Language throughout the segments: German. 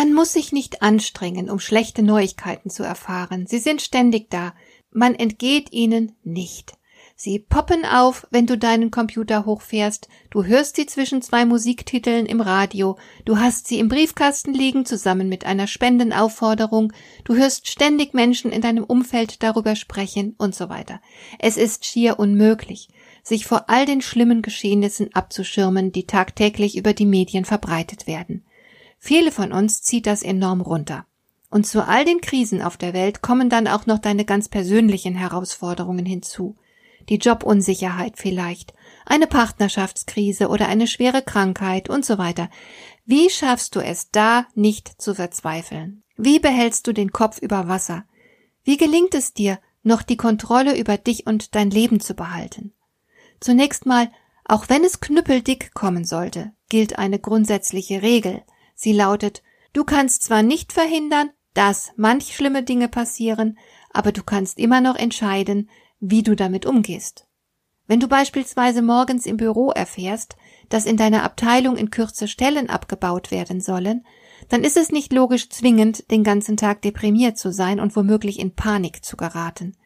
Man muss sich nicht anstrengen, um schlechte Neuigkeiten zu erfahren. Sie sind ständig da. Man entgeht ihnen nicht. Sie poppen auf, wenn du deinen Computer hochfährst, du hörst sie zwischen zwei Musiktiteln im Radio, du hast sie im Briefkasten liegen zusammen mit einer Spendenaufforderung, du hörst ständig Menschen in deinem Umfeld darüber sprechen und so weiter. Es ist schier unmöglich, sich vor all den schlimmen Geschehnissen abzuschirmen, die tagtäglich über die Medien verbreitet werden. Viele von uns zieht das enorm runter. Und zu all den Krisen auf der Welt kommen dann auch noch deine ganz persönlichen Herausforderungen hinzu. Die Jobunsicherheit vielleicht, eine Partnerschaftskrise oder eine schwere Krankheit und so weiter. Wie schaffst du es da nicht zu verzweifeln? Wie behältst du den Kopf über Wasser? Wie gelingt es dir, noch die Kontrolle über dich und dein Leben zu behalten? Zunächst mal, auch wenn es knüppeldick kommen sollte, gilt eine grundsätzliche Regel – Sie lautet, du kannst zwar nicht verhindern, dass manch schlimme Dinge passieren, aber du kannst immer noch entscheiden, wie du damit umgehst. Wenn du beispielsweise morgens im Büro erfährst, dass in deiner Abteilung in Kürze Stellen abgebaut werden sollen, dann ist es nicht logisch zwingend, den ganzen Tag deprimiert zu sein und womöglich in Panik zu geraten.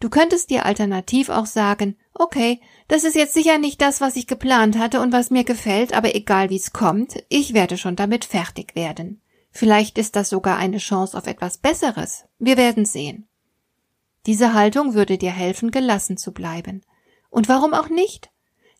Du könntest dir alternativ auch sagen, okay, das ist jetzt sicher nicht das, was ich geplant hatte und was mir gefällt, aber egal wie es kommt, ich werde schon damit fertig werden. Vielleicht ist das sogar eine Chance auf etwas Besseres. Wir werden sehen. Diese Haltung würde dir helfen, gelassen zu bleiben. Und warum auch nicht?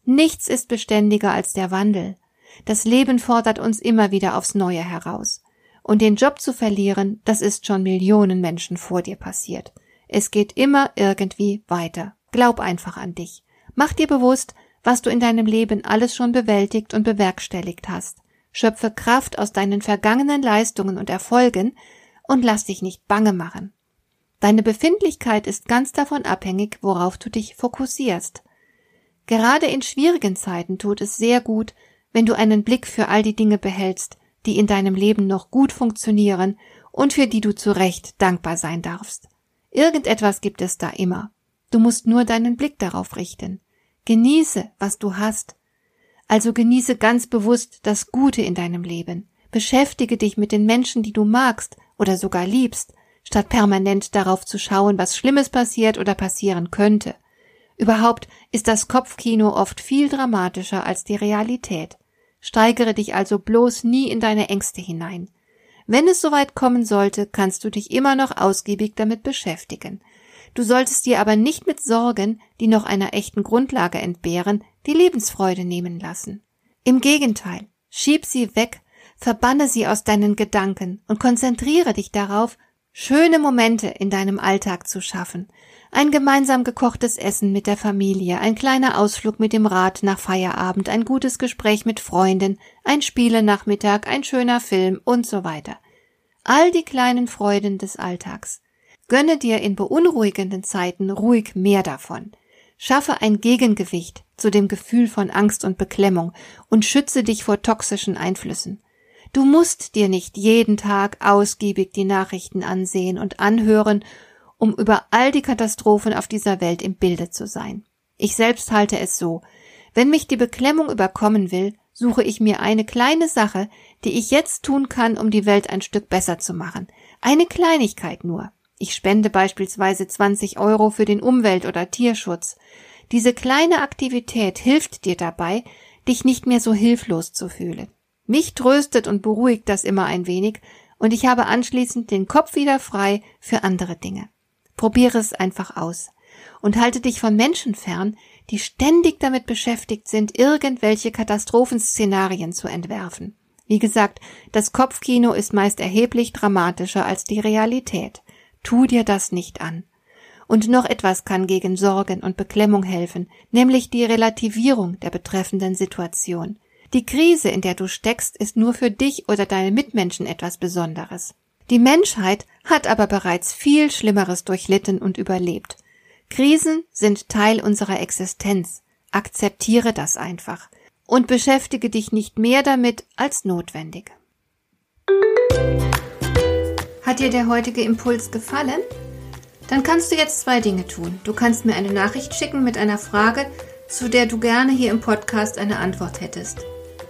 Nichts ist beständiger als der Wandel. Das Leben fordert uns immer wieder aufs Neue heraus. Und den Job zu verlieren, das ist schon Millionen Menschen vor dir passiert. Es geht immer irgendwie weiter. Glaub einfach an dich. Mach dir bewusst, was du in deinem Leben alles schon bewältigt und bewerkstelligt hast. Schöpfe Kraft aus deinen vergangenen Leistungen und Erfolgen und lass dich nicht bange machen. Deine Befindlichkeit ist ganz davon abhängig, worauf du dich fokussierst. Gerade in schwierigen Zeiten tut es sehr gut, wenn du einen Blick für all die Dinge behältst, die in deinem Leben noch gut funktionieren und für die du zu Recht dankbar sein darfst. Irgendetwas gibt es da immer. Du musst nur deinen Blick darauf richten. Genieße, was du hast. Also genieße ganz bewusst das Gute in deinem Leben. Beschäftige dich mit den Menschen, die du magst oder sogar liebst, statt permanent darauf zu schauen, was Schlimmes passiert oder passieren könnte. Überhaupt ist das Kopfkino oft viel dramatischer als die Realität. Steigere dich also bloß nie in deine Ängste hinein. Wenn es soweit kommen sollte, kannst du dich immer noch ausgiebig damit beschäftigen. Du solltest dir aber nicht mit Sorgen, die noch einer echten Grundlage entbehren, die Lebensfreude nehmen lassen. Im Gegenteil, schieb sie weg, verbanne sie aus deinen Gedanken und konzentriere dich darauf, schöne Momente in deinem Alltag zu schaffen. Ein gemeinsam gekochtes Essen mit der Familie, ein kleiner Ausflug mit dem Rad nach Feierabend, ein gutes Gespräch mit Freunden, ein Spielenachmittag, ein schöner Film und so weiter. All die kleinen Freuden des Alltags. Gönne dir in beunruhigenden Zeiten ruhig mehr davon. Schaffe ein Gegengewicht zu dem Gefühl von Angst und Beklemmung und schütze dich vor toxischen Einflüssen. Du musst dir nicht jeden Tag ausgiebig die Nachrichten ansehen und anhören um über all die Katastrophen auf dieser Welt im Bilde zu sein. Ich selbst halte es so, wenn mich die Beklemmung überkommen will, suche ich mir eine kleine Sache, die ich jetzt tun kann, um die Welt ein Stück besser zu machen. Eine Kleinigkeit nur. Ich spende beispielsweise 20 Euro für den Umwelt- oder Tierschutz. Diese kleine Aktivität hilft dir dabei, dich nicht mehr so hilflos zu fühlen. Mich tröstet und beruhigt das immer ein wenig, und ich habe anschließend den Kopf wieder frei für andere Dinge. Probiere es einfach aus und halte dich von Menschen fern, die ständig damit beschäftigt sind, irgendwelche Katastrophenszenarien zu entwerfen. Wie gesagt, das Kopfkino ist meist erheblich dramatischer als die Realität. Tu dir das nicht an. Und noch etwas kann gegen Sorgen und Beklemmung helfen, nämlich die Relativierung der betreffenden Situation. Die Krise, in der du steckst, ist nur für dich oder deine Mitmenschen etwas Besonderes. Die Menschheit hat aber bereits viel Schlimmeres durchlitten und überlebt. Krisen sind Teil unserer Existenz. Akzeptiere das einfach und beschäftige dich nicht mehr damit als notwendig. Hat dir der heutige Impuls gefallen? Dann kannst du jetzt zwei Dinge tun. Du kannst mir eine Nachricht schicken mit einer Frage, zu der du gerne hier im Podcast eine Antwort hättest.